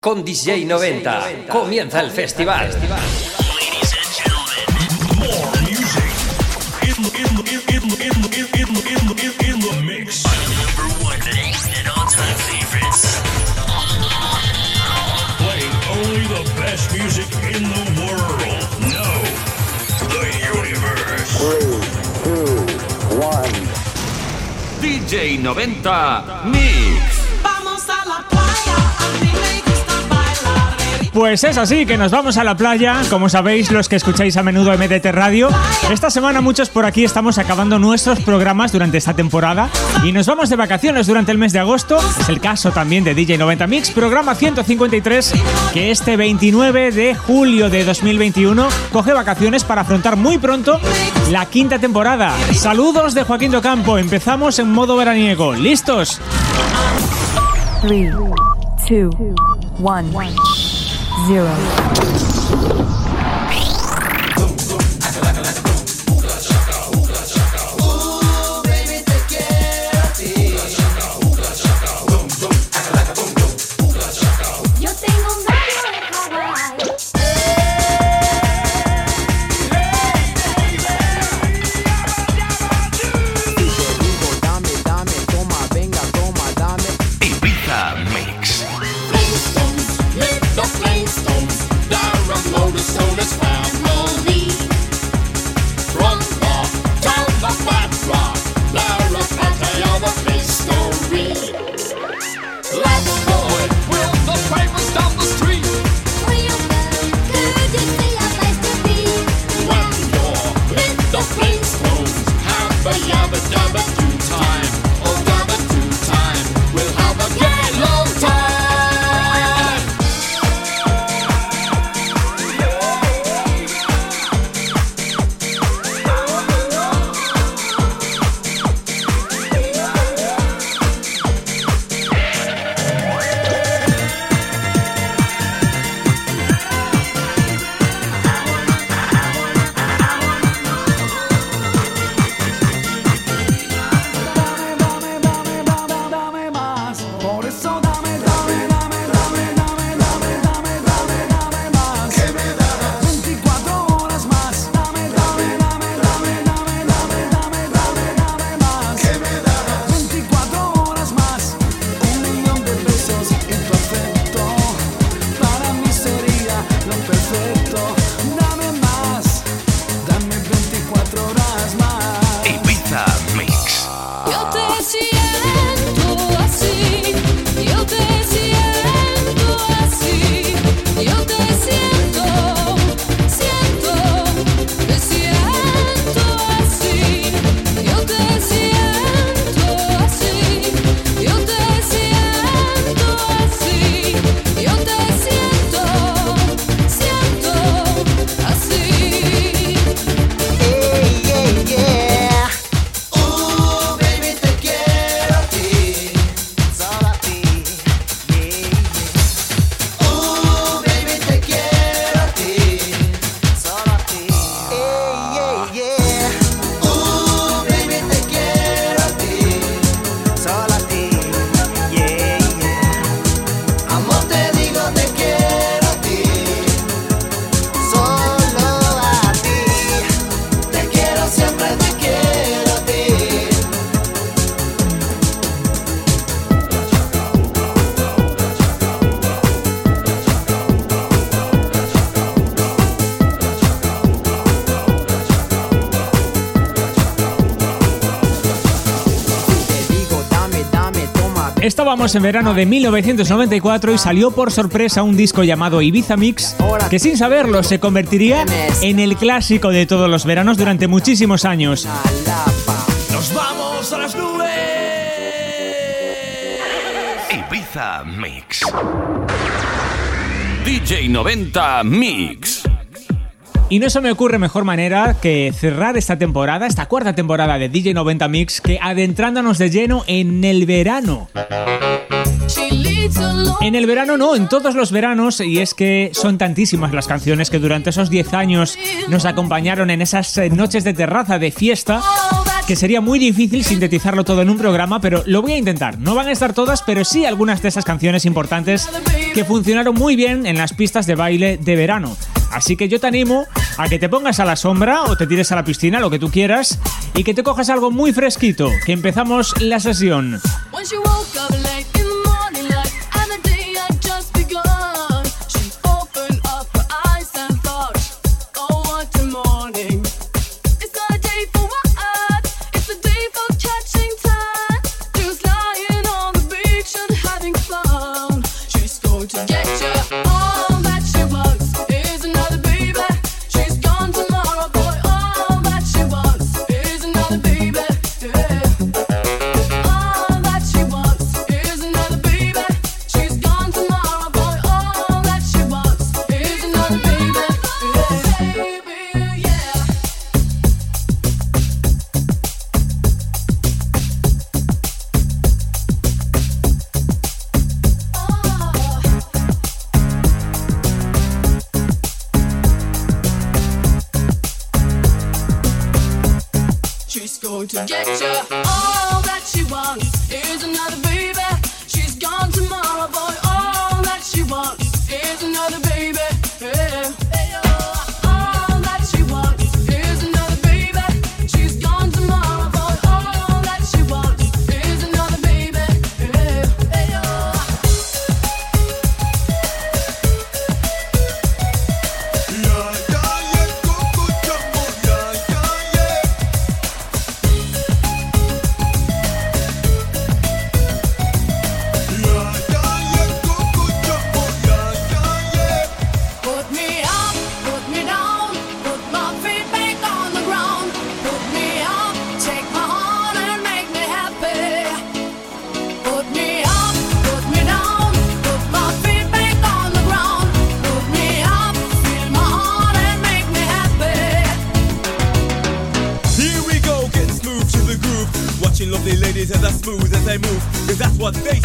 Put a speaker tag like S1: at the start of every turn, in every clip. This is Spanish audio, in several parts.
S1: Con DJ 90 comienza el festival. DJ 90 Mix.
S2: Pues es así, que nos vamos a la playa, como sabéis los que escucháis a menudo MDT Radio. Esta semana muchos por aquí estamos acabando nuestros programas durante esta temporada y nos vamos de vacaciones durante el mes de agosto. Es el caso también de DJ 90 Mix, programa 153, que este 29 de julio de 2021 coge vacaciones para afrontar muy pronto la quinta temporada. Saludos de Joaquín Docampo, empezamos en modo veraniego. ¿Listos? 3, 2, 1 zero. En verano de 1994 y salió por sorpresa un disco llamado Ibiza Mix, que sin saberlo se convertiría en el clásico de todos los veranos durante muchísimos años.
S1: ¡Nos vamos a las nubes! Ibiza Mix. DJ 90 Mix.
S2: Y no se me ocurre mejor manera que cerrar esta temporada, esta cuarta temporada de DJ 90 Mix, que adentrándonos de lleno en el verano. En el verano no, en todos los veranos, y es que son tantísimas las canciones que durante esos 10 años nos acompañaron en esas eh, noches de terraza de fiesta
S1: que sería muy difícil sintetizarlo todo en un programa, pero lo voy a intentar. No van a estar todas, pero sí algunas de esas canciones importantes que funcionaron muy bien en las pistas de baile de verano. Así que yo te animo a que te pongas a la sombra o te tires a la piscina, lo que tú quieras, y que te cojas algo muy fresquito, que empezamos la sesión.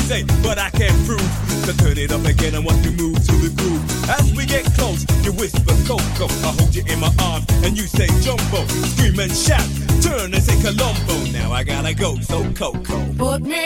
S3: say, but I can't prove. So turn it up again, I want you move to the groove. As we get close, you whisper Coco. I hold you in my arms and you say Jumbo. Scream and shout, turn and say Colombo. Now I gotta go, so Coco.
S1: Put me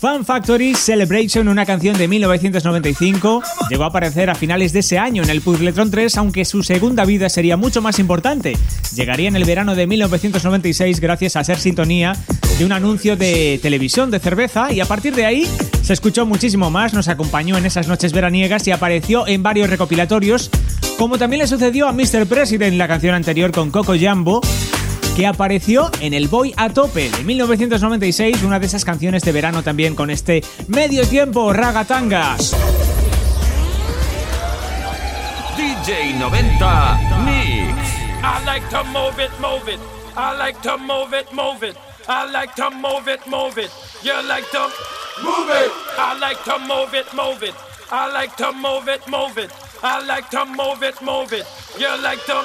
S1: Factory Celebration, una canción de 1995, llegó a aparecer a finales de ese año en el Puzzletron 3, aunque su segunda vida sería mucho más importante. Llegaría en el verano de 1996 gracias a ser sintonía de un anuncio de televisión de cerveza y a partir de ahí se escuchó muchísimo más, nos acompañó en esas noches veraniegas y apareció en varios recopilatorios, como también le sucedió a Mr. President, la canción anterior con Coco Jambo que apareció en el Boy a Tope de 1996, una de esas canciones de verano también con este medio tiempo ragatangas.
S4: DJ 90 Mix.
S5: I like to move it, move it. I like to move it, move it. I like to move it, move it. You like to move it. I like to move it, move it. I like to move it, move it.
S6: I like to move it, move it. You like to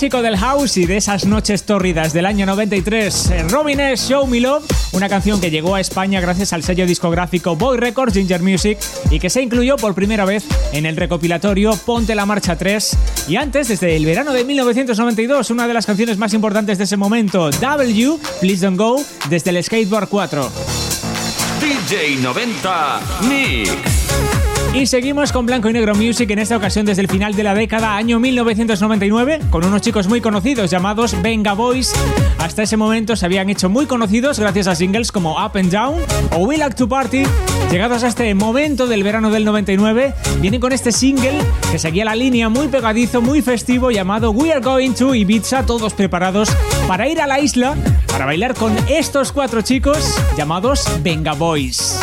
S7: Clásico del house y de esas noches tórridas del año 93, Robin S. Show Me Love, una canción que llegó a España gracias al sello discográfico Boy Records Ginger Music y que se incluyó por primera vez en el recopilatorio Ponte la Marcha 3 y antes, desde el verano de 1992, una de las canciones más importantes de ese momento, W, Please Don't Go, desde el Skateboard 4.
S4: DJ 90 Mix.
S7: Y seguimos con Blanco y Negro Music, en esta ocasión desde el final de la década, año 1999, con unos chicos muy conocidos llamados Venga Boys. Hasta ese momento se habían hecho muy conocidos gracias a singles como Up and Down o We Like to Party. Llegados a este momento del verano del 99, vienen con este single que seguía la línea muy pegadizo, muy festivo llamado We Are Going to Ibiza, todos preparados para ir a la isla para bailar con estos cuatro chicos llamados Venga Boys.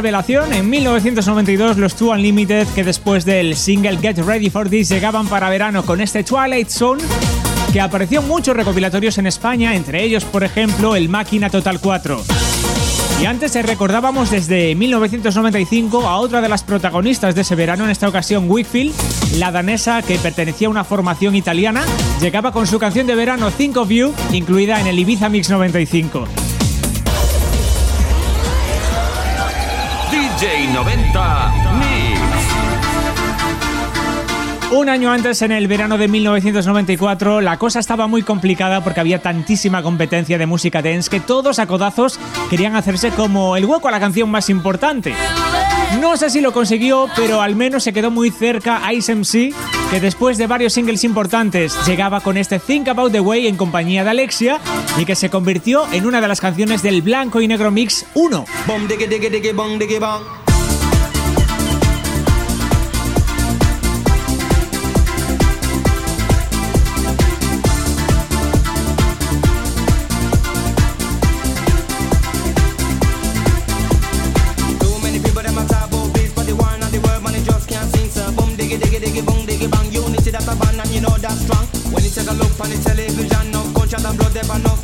S7: Revelación en 1992 los Two Unlimited que después del single Get Ready for This llegaban para verano con este Twilight Zone que apareció en muchos recopilatorios en España, entre ellos por ejemplo el Máquina Total 4.
S2: Y antes recordábamos desde 1995 a otra de las protagonistas de ese verano, en esta ocasión Wickfield, la danesa que pertenecía a una formación italiana, llegaba con su canción de verano Think of You, incluida en el Ibiza Mix 95.
S4: DJ 90 Mix.
S2: Un año antes, en el verano de 1994, la cosa estaba muy complicada porque había tantísima competencia de música dance que todos a codazos querían hacerse como el hueco a la canción más importante. No sé si lo consiguió, pero al menos se quedó muy cerca Ice MC, que después de varios singles importantes llegaba con este Think About the Way en compañía de Alexia y que se convirtió en una de las canciones del Blanco y Negro Mix 1.
S1: Television, no culture and blood, there no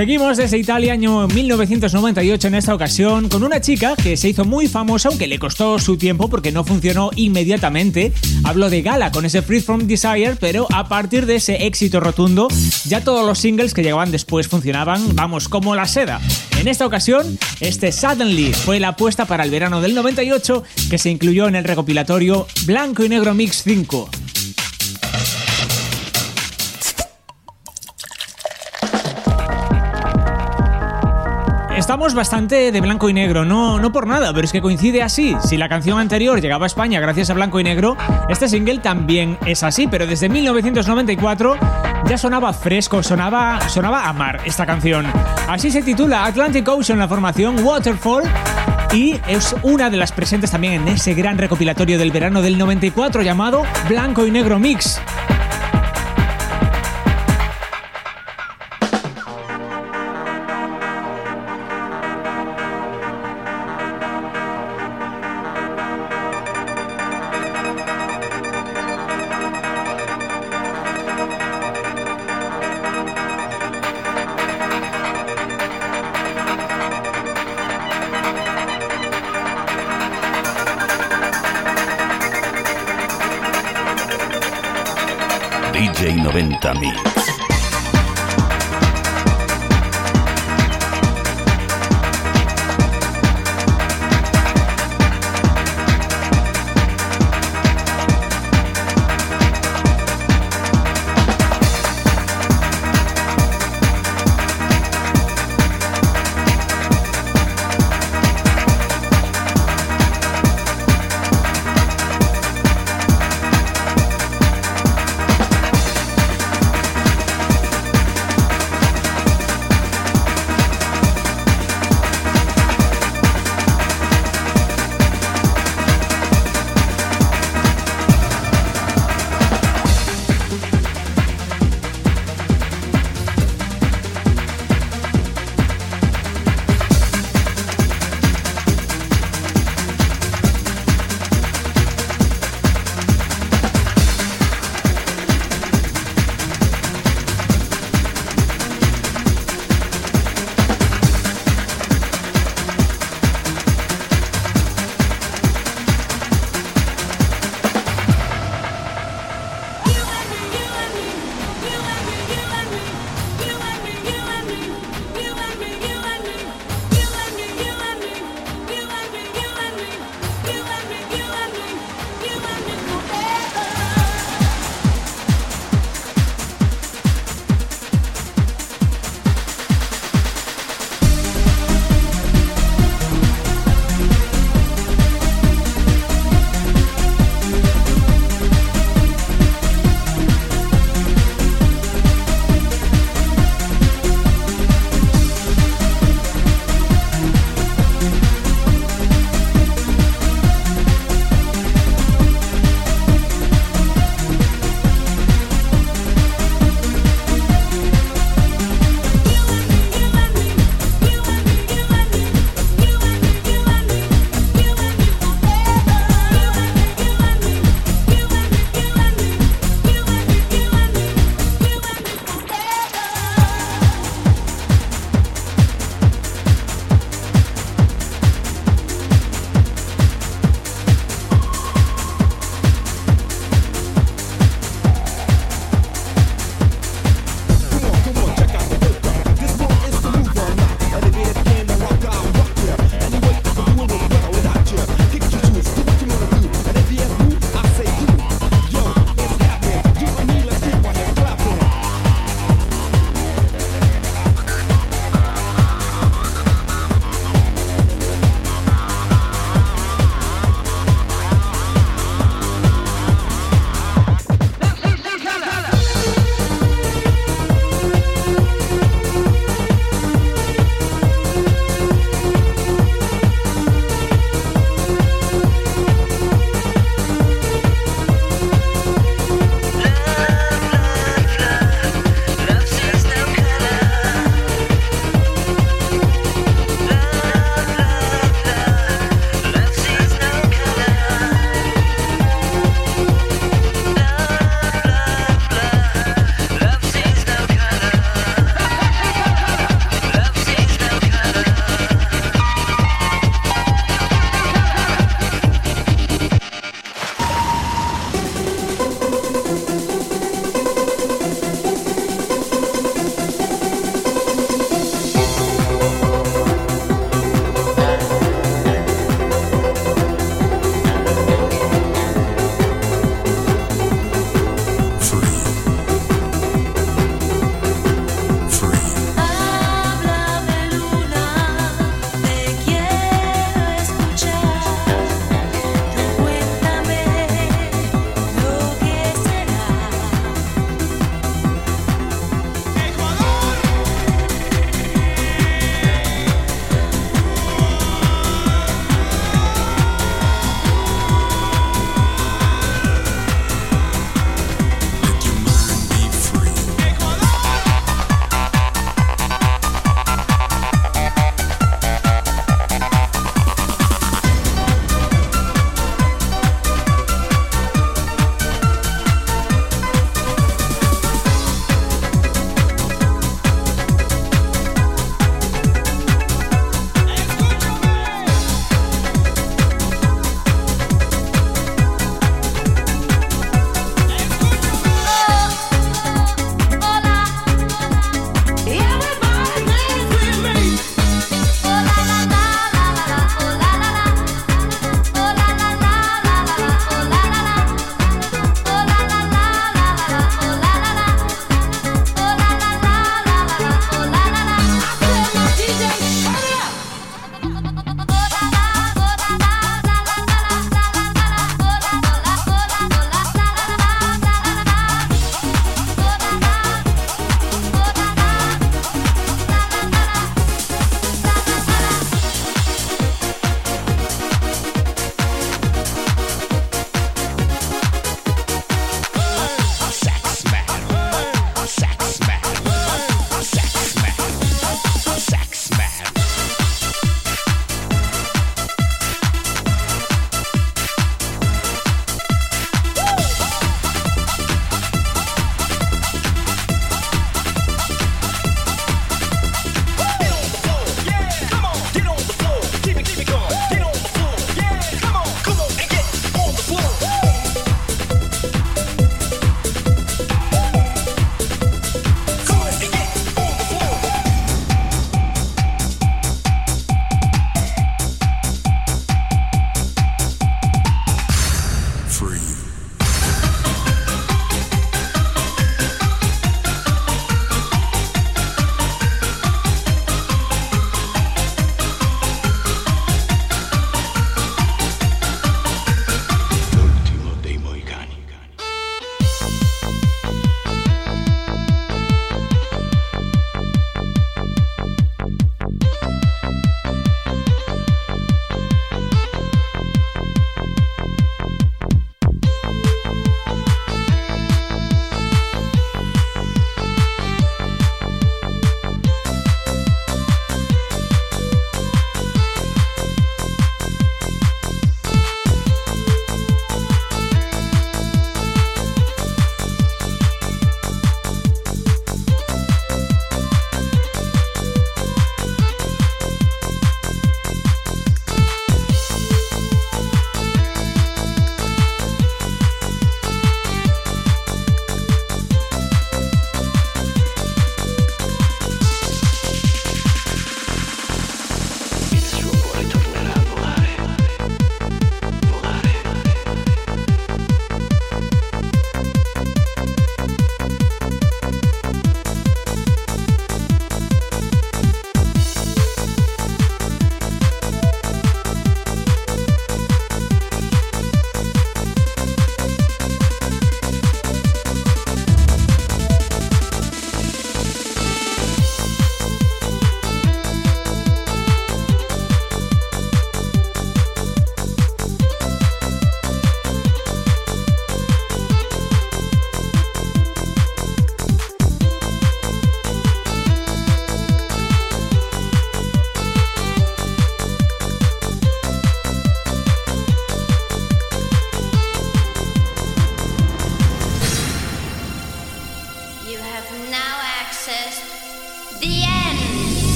S2: Seguimos desde Italia, año 1998 en esta ocasión, con una chica que se hizo muy famosa, aunque le costó su tiempo porque no funcionó inmediatamente. Hablo de Gala con ese Free From Desire, pero a partir de ese éxito rotundo, ya todos los singles que llegaban después funcionaban, vamos, como la seda. En esta ocasión, este Suddenly fue la apuesta para el verano del 98 que se incluyó en el recopilatorio Blanco y Negro Mix 5. Estamos bastante de blanco y negro, no, no por nada, pero es que coincide así. Si la canción anterior llegaba a España gracias a blanco y negro, este single también es así, pero desde 1994 ya sonaba fresco, sonaba, sonaba a mar esta canción. Así se titula Atlantic Ocean, la formación Waterfall. Y es una de las presentes también en ese gran recopilatorio del verano del 94 llamado Blanco y Negro Mix.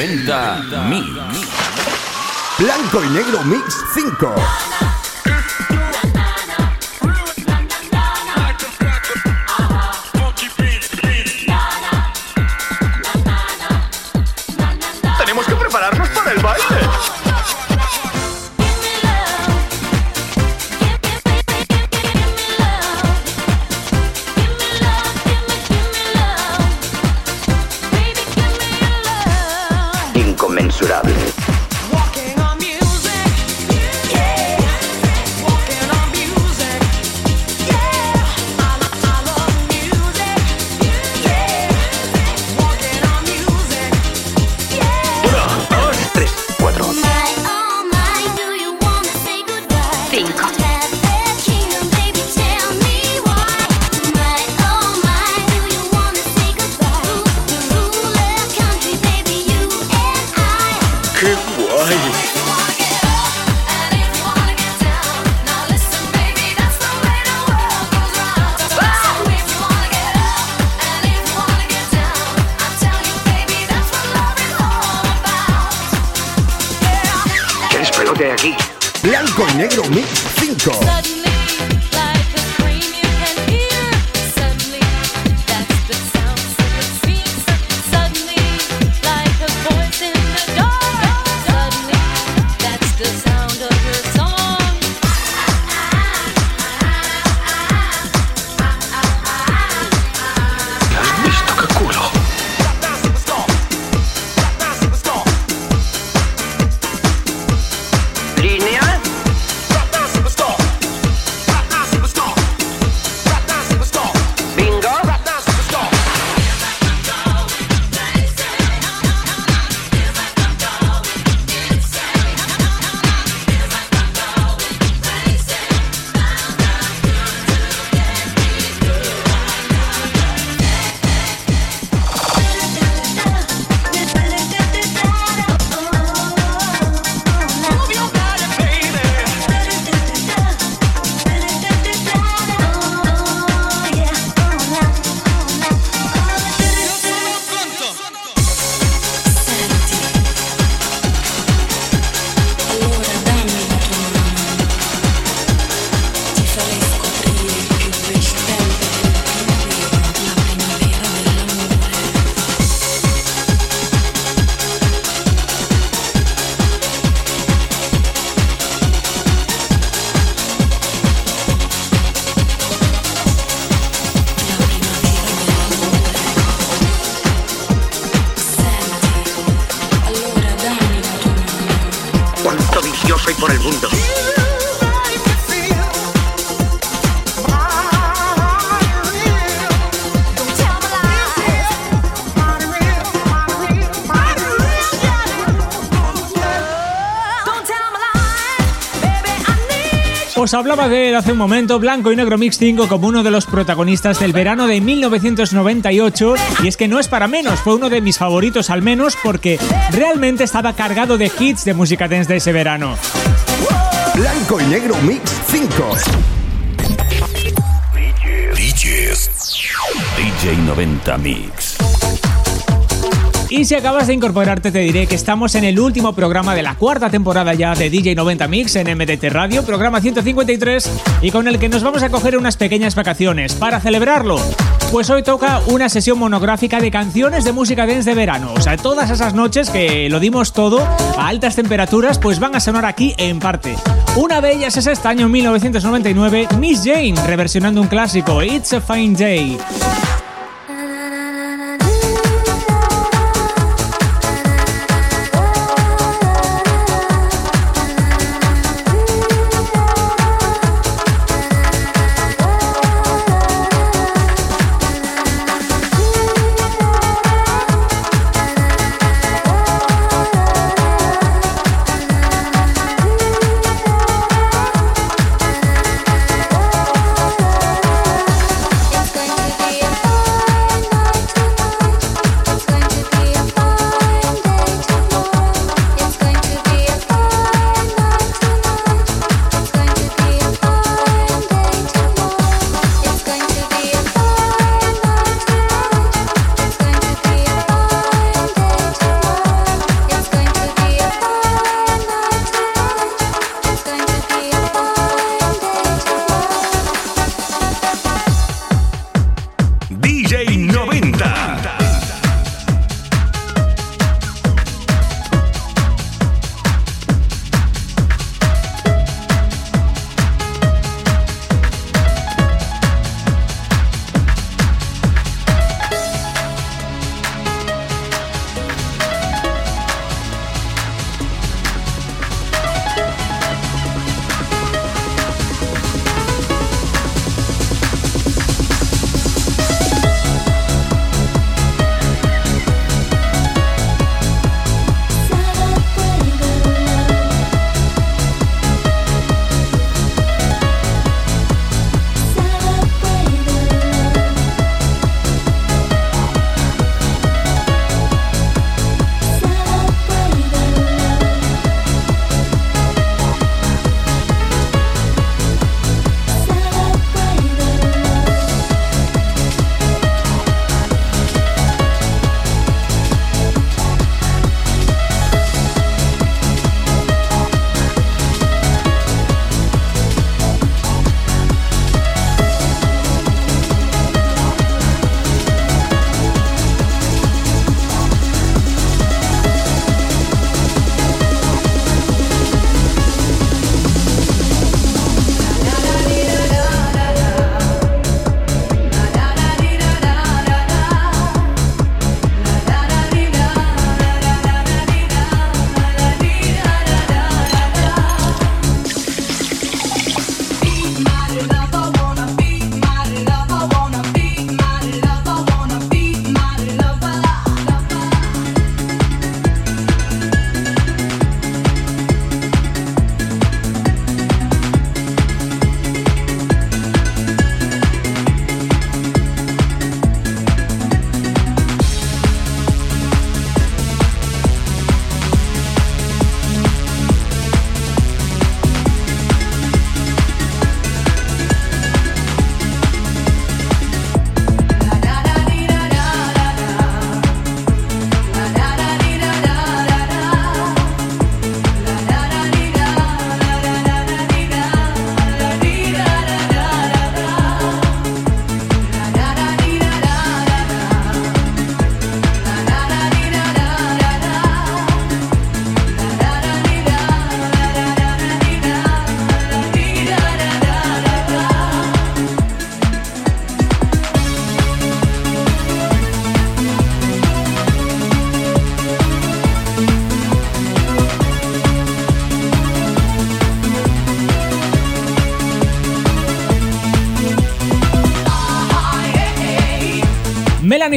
S4: 90 Mix.
S7: Blanco y negro mix 5.
S2: Os hablaba de él hace un momento, Blanco y Negro Mix 5, como uno de los protagonistas del verano de 1998. Y es que no es para menos, fue uno de mis favoritos al menos porque realmente estaba cargado de hits de música dance de ese verano.
S7: Blanco y negro mix 5.
S1: DJ 90 Mix.
S2: Y si acabas de incorporarte te diré que estamos en el último programa de la cuarta temporada ya de DJ 90 Mix en MDT Radio, programa 153, y con el que nos vamos a coger unas pequeñas vacaciones. Para celebrarlo, pues hoy toca una sesión monográfica de canciones de música dance de verano. O sea, todas esas noches que lo dimos todo a altas temperaturas, pues van a sonar aquí en parte. Una de ellas es este año 1999, Miss Jane, reversionando un clásico, It's a Fine Day.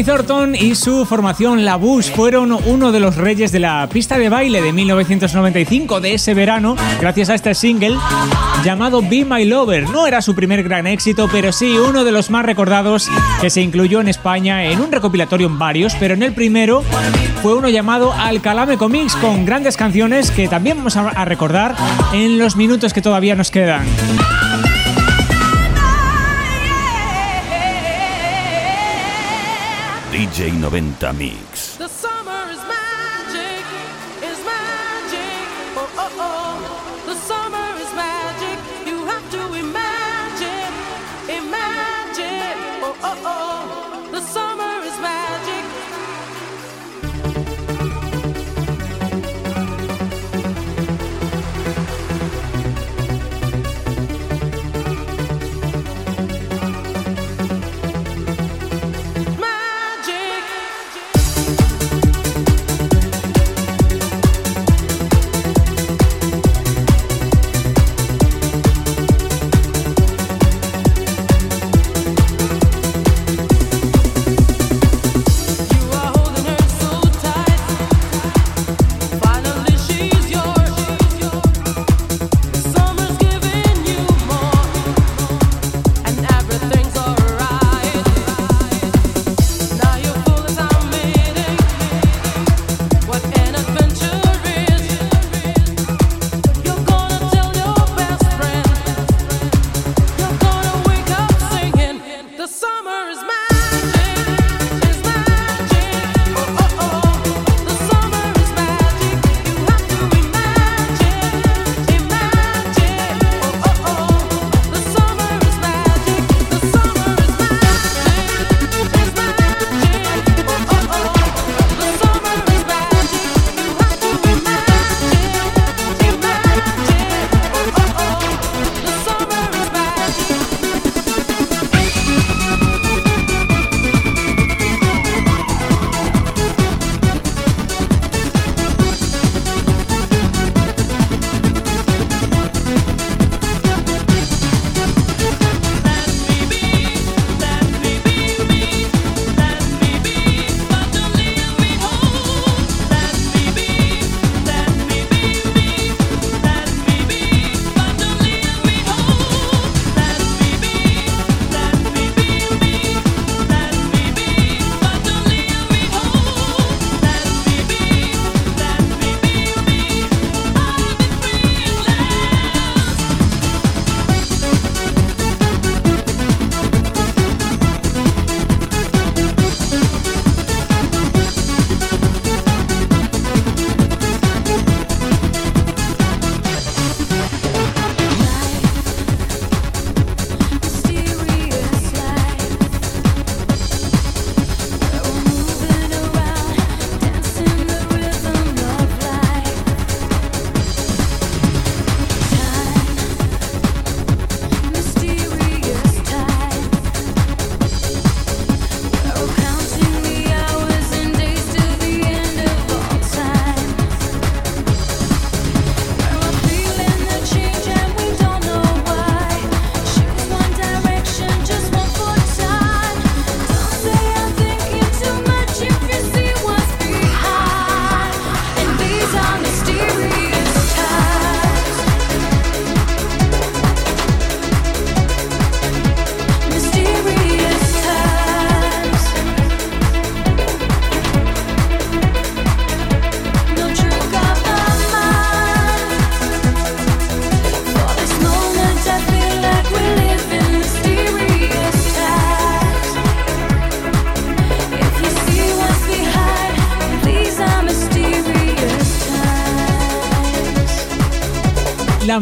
S2: Thornton y su formación La Bush fueron uno de los reyes de la pista de baile de 1995 de ese verano, gracias a este single llamado Be My Lover. No era su primer gran éxito, pero sí uno de los más recordados que se incluyó en España en un recopilatorio en varios, pero en el primero fue uno llamado Alcalame Comics con grandes canciones que también vamos a recordar en los minutos que todavía nos quedan.
S1: DJ 90 Mix.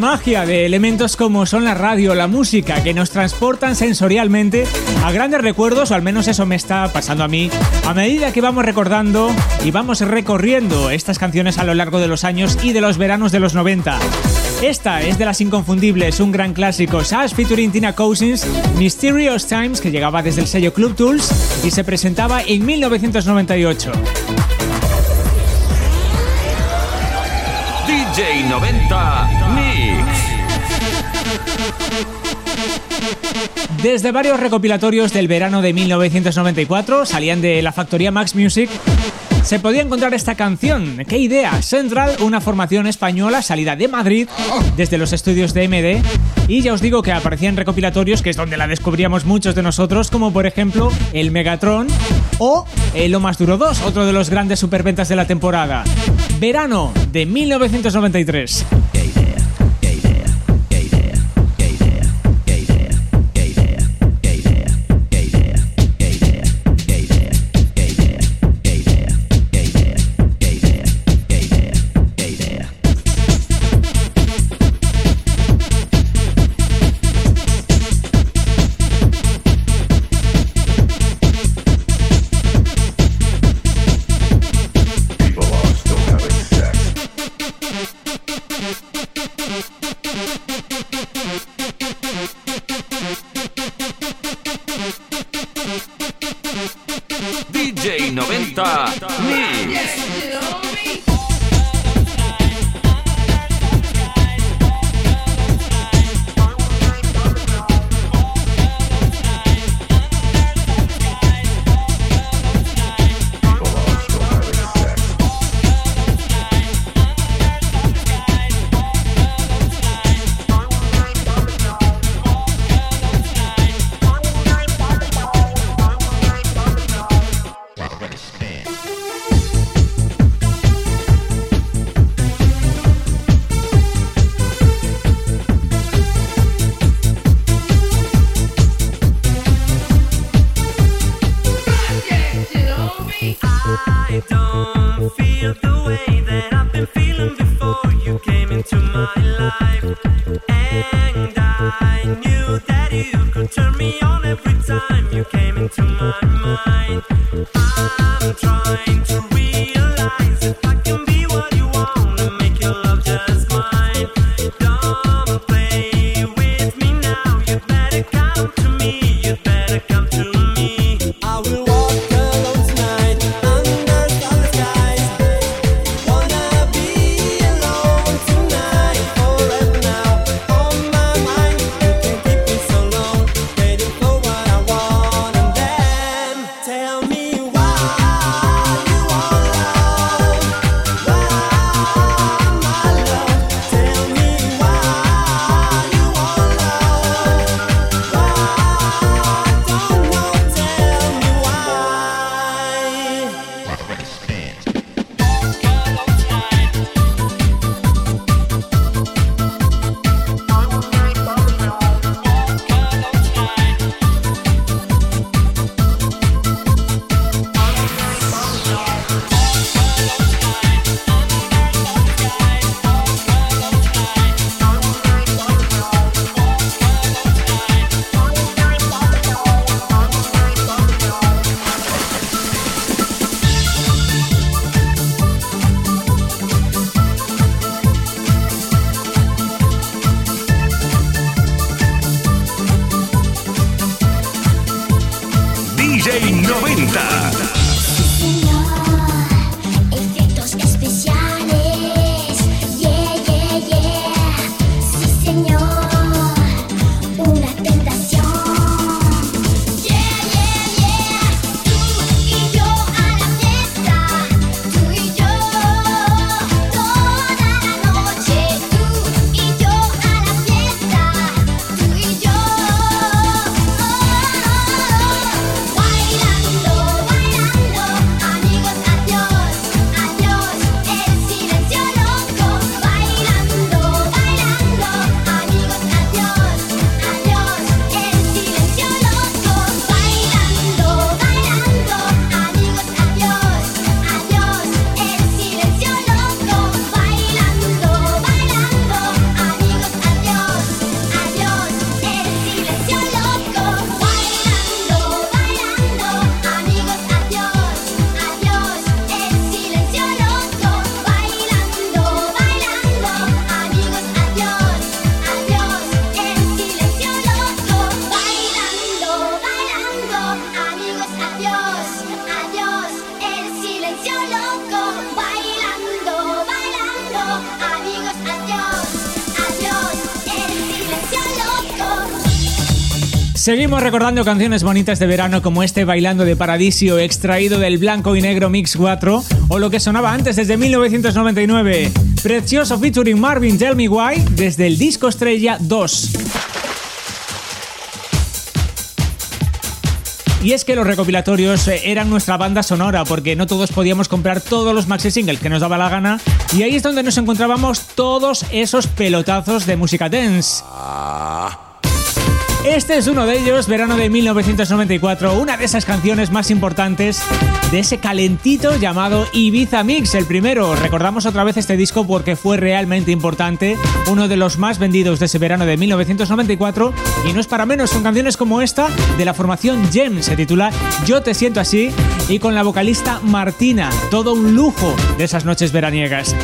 S2: Magia de elementos como son la radio, la música, que nos transportan sensorialmente a grandes recuerdos, o al menos eso me está pasando a mí, a medida que vamos recordando y vamos recorriendo estas canciones a lo largo de los años y de los veranos de los 90. Esta es de las inconfundibles, un gran clásico, Sash featuring Tina Cousins, Mysterious Times, que llegaba desde el sello Club Tools y se presentaba en 1998.
S1: DJ 90
S2: Desde varios recopilatorios del verano de 1994, salían de la factoría Max Music, se podía encontrar esta canción. ¡Qué idea! Central, una formación española salida de Madrid desde los estudios de MD. Y ya os digo que aparecía en recopilatorios, que es donde la descubríamos muchos de nosotros, como por ejemplo el Megatron o el Lo Más Duro 2, otro de los grandes superventas de la temporada. Verano de 1993. Seguimos recordando canciones bonitas de verano como este Bailando de Paradisio extraído del Blanco y Negro Mix 4 o lo que sonaba antes desde 1999, Precioso featuring Marvin Tell Me Why desde el disco Estrella 2. Y es que los recopilatorios eh, eran nuestra banda sonora porque no todos podíamos comprar todos los maxi singles que nos daba la gana y ahí es donde nos encontrábamos todos esos pelotazos de música dance. Este es uno de ellos, verano de 1994, una de esas canciones más importantes de ese calentito llamado Ibiza Mix, el primero. Recordamos otra vez este disco porque fue realmente importante, uno de los más vendidos de ese verano de 1994 y no es para menos con canciones como esta de la formación Gem, se titula Yo te siento así y con la vocalista Martina, todo un lujo de esas noches veraniegas.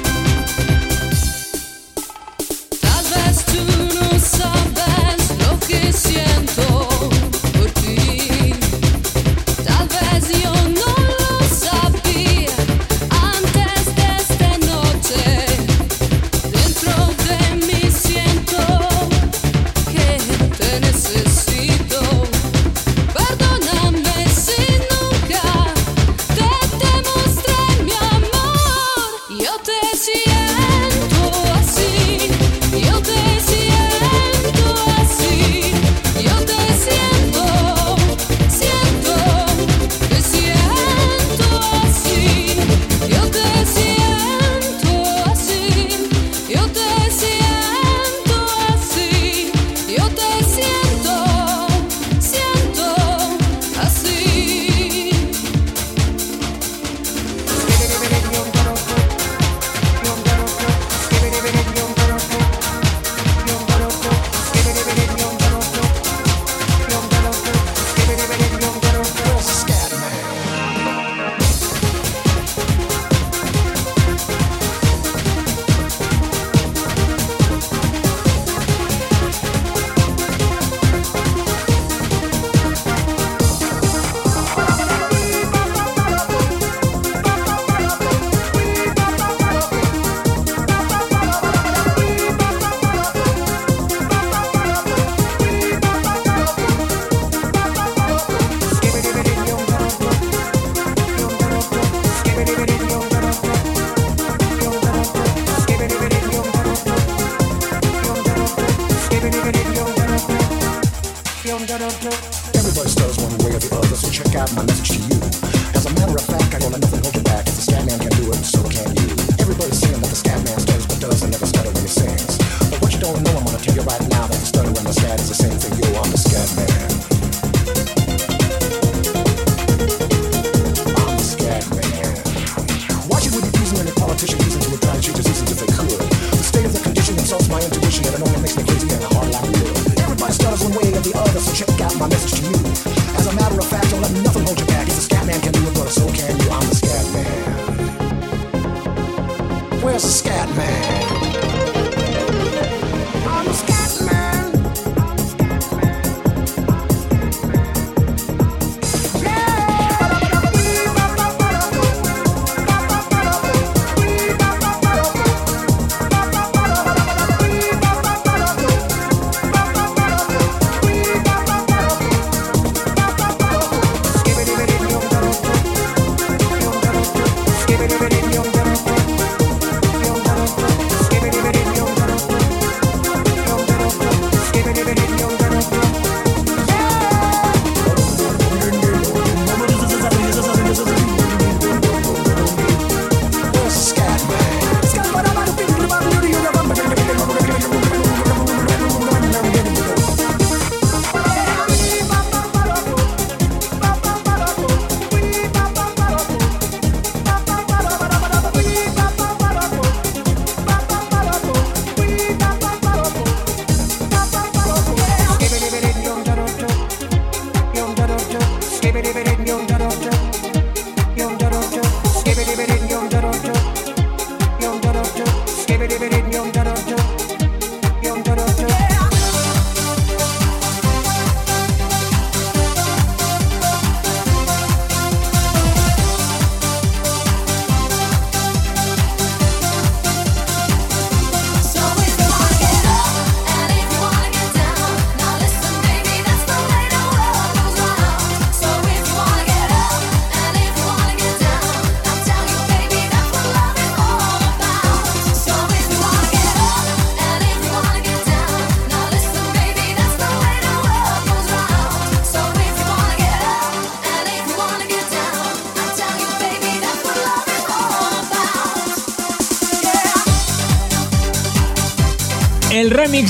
S8: dibidi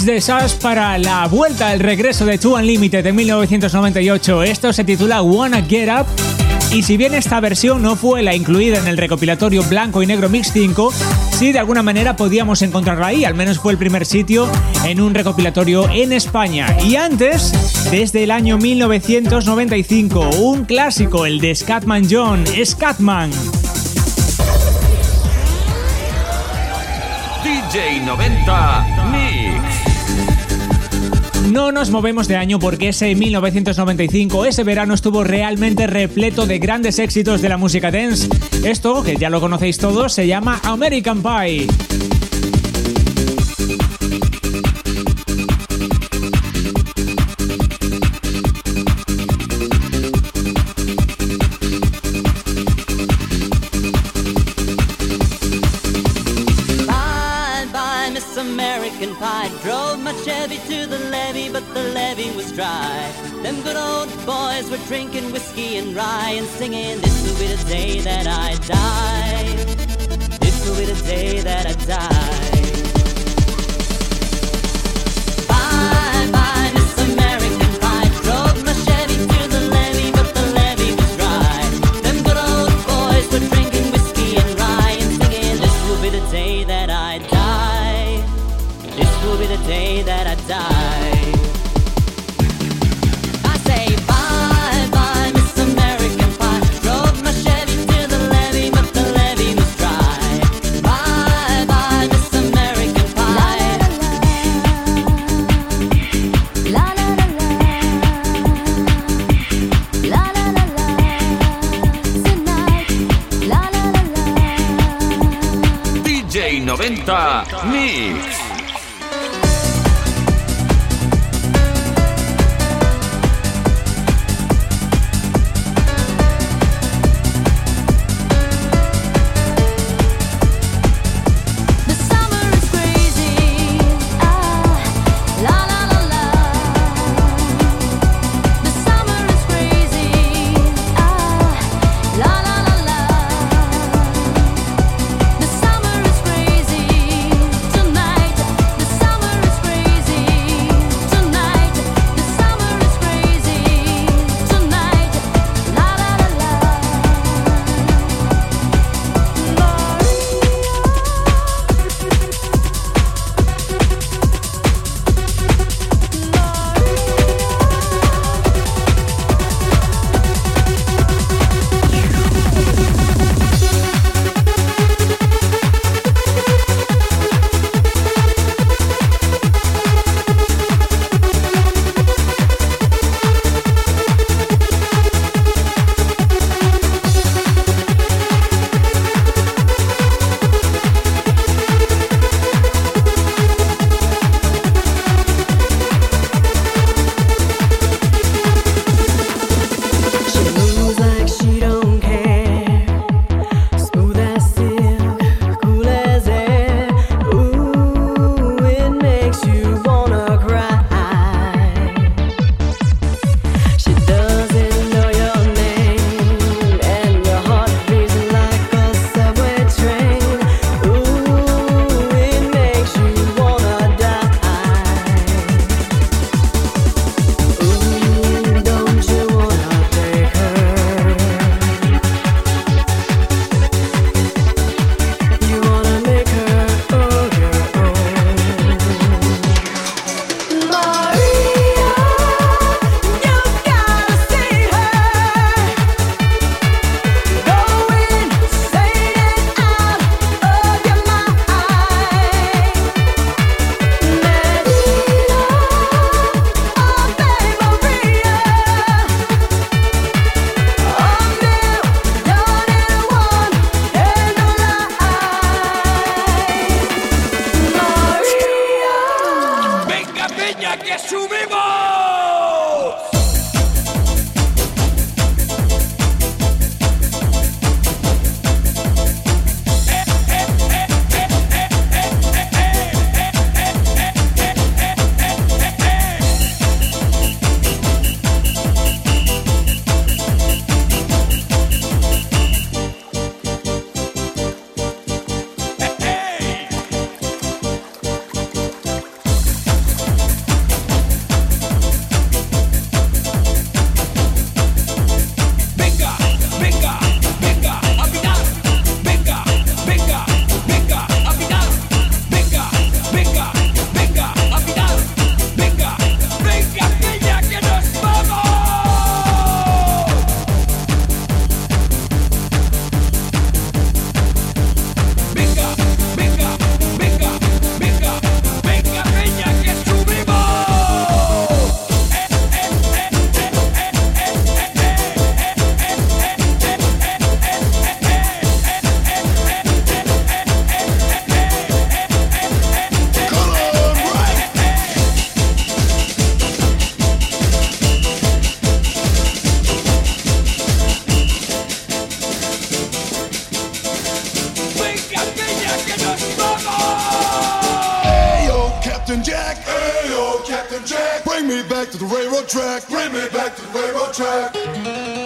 S8: de
S2: Sash para la vuelta al regreso de Two Unlimited en 1998. Esto se titula Wanna Get Up. Y si bien esta versión no fue la incluida en el recopilatorio Blanco y Negro Mix 5, sí de alguna manera podíamos encontrarla ahí, al menos fue el primer sitio en un recopilatorio en España. Y antes, desde el año 1995, un clásico, el de Scatman John, Scatman.
S4: DJ 90 Mix.
S2: No nos movemos de año porque ese 1995, ese verano estuvo realmente repleto de grandes éxitos de la música dance. Esto, que ya lo conocéis todos, se llama American Pie.
S7: And singing, This will be the day that I die. Bye, bye, Miss American vibe. Broke machete through the levy, but the levy was dry. Then both boys were drinking whiskey and lying singing. This will be the day that I die. Bye bye, Miss American
S9: Jack. Hey, yo, Captain Jack. Bring me back to the railroad track. Bring me back to the railroad track.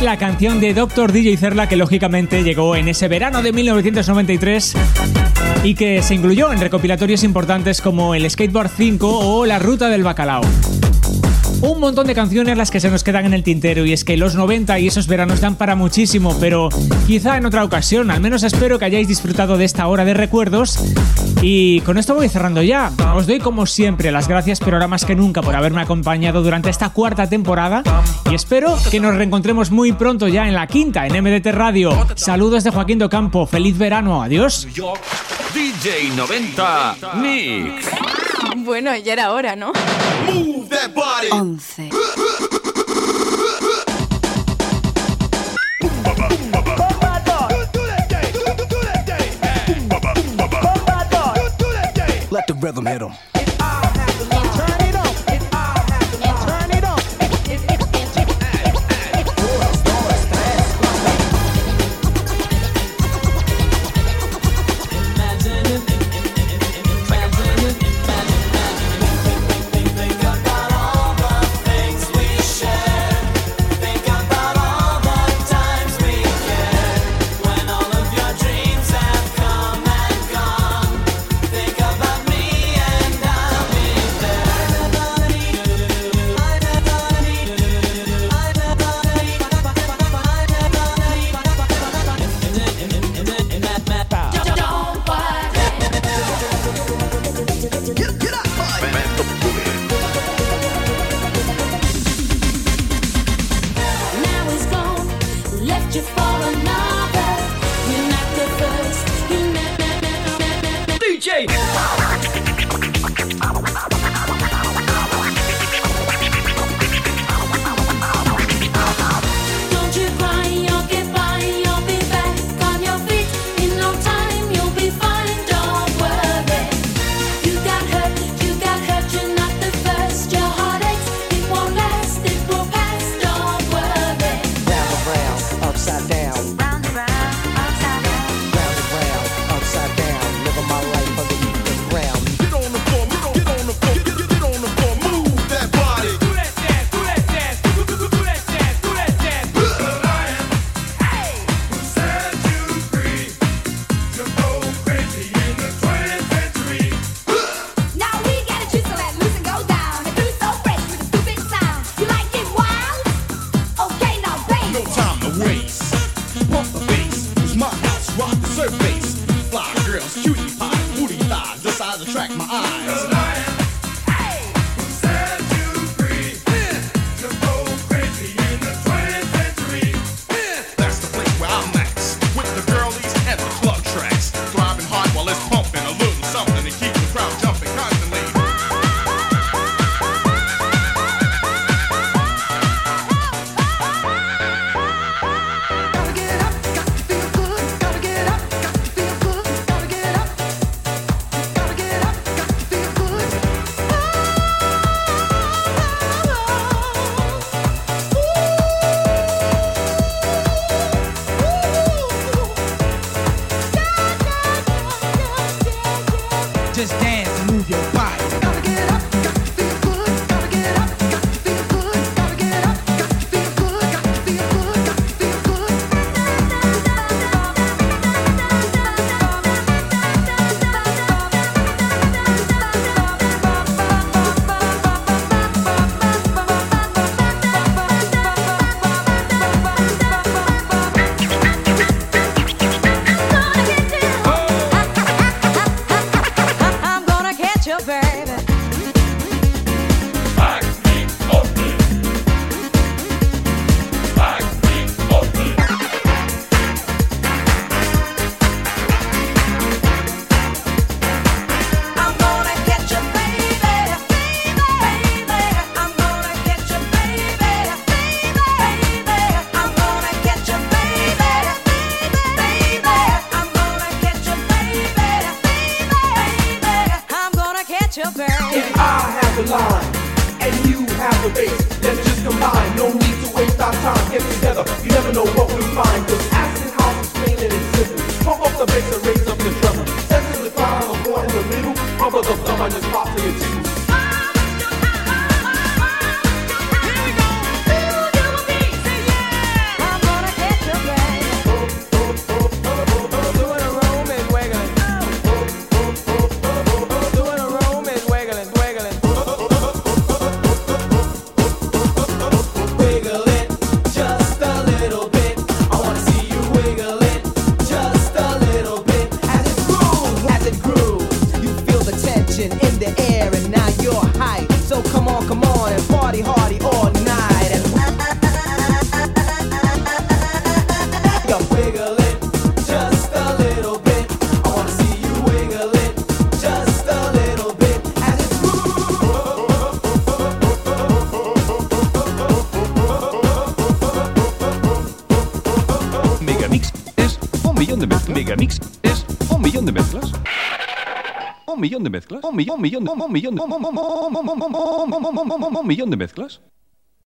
S2: la canción de Dr. DJ Cerla que lógicamente llegó en ese verano de 1993 y que se incluyó en recopilatorios importantes como el Skateboard 5 o La Ruta del Bacalao. Un montón de canciones las que se nos quedan en el tintero y es que los 90 y esos veranos dan para muchísimo, pero quizá en otra ocasión, al menos espero que hayáis disfrutado de esta hora de recuerdos y con esto voy cerrando ya. Os doy como siempre las gracias, pero ahora más que nunca por haberme acompañado durante esta cuarta temporada y espero que nos reencontremos muy pronto ya en la quinta en MDT Radio. Saludos de Joaquín Docampo, feliz verano, adiós.
S1: DJ 90 Mix.
S10: Bueno, ya era hora, ¿no?
S11: 11.
S12: rhythm hit 'em.
S3: millón de mezclas, un millón, un millón, un millón, un millón de mezclas.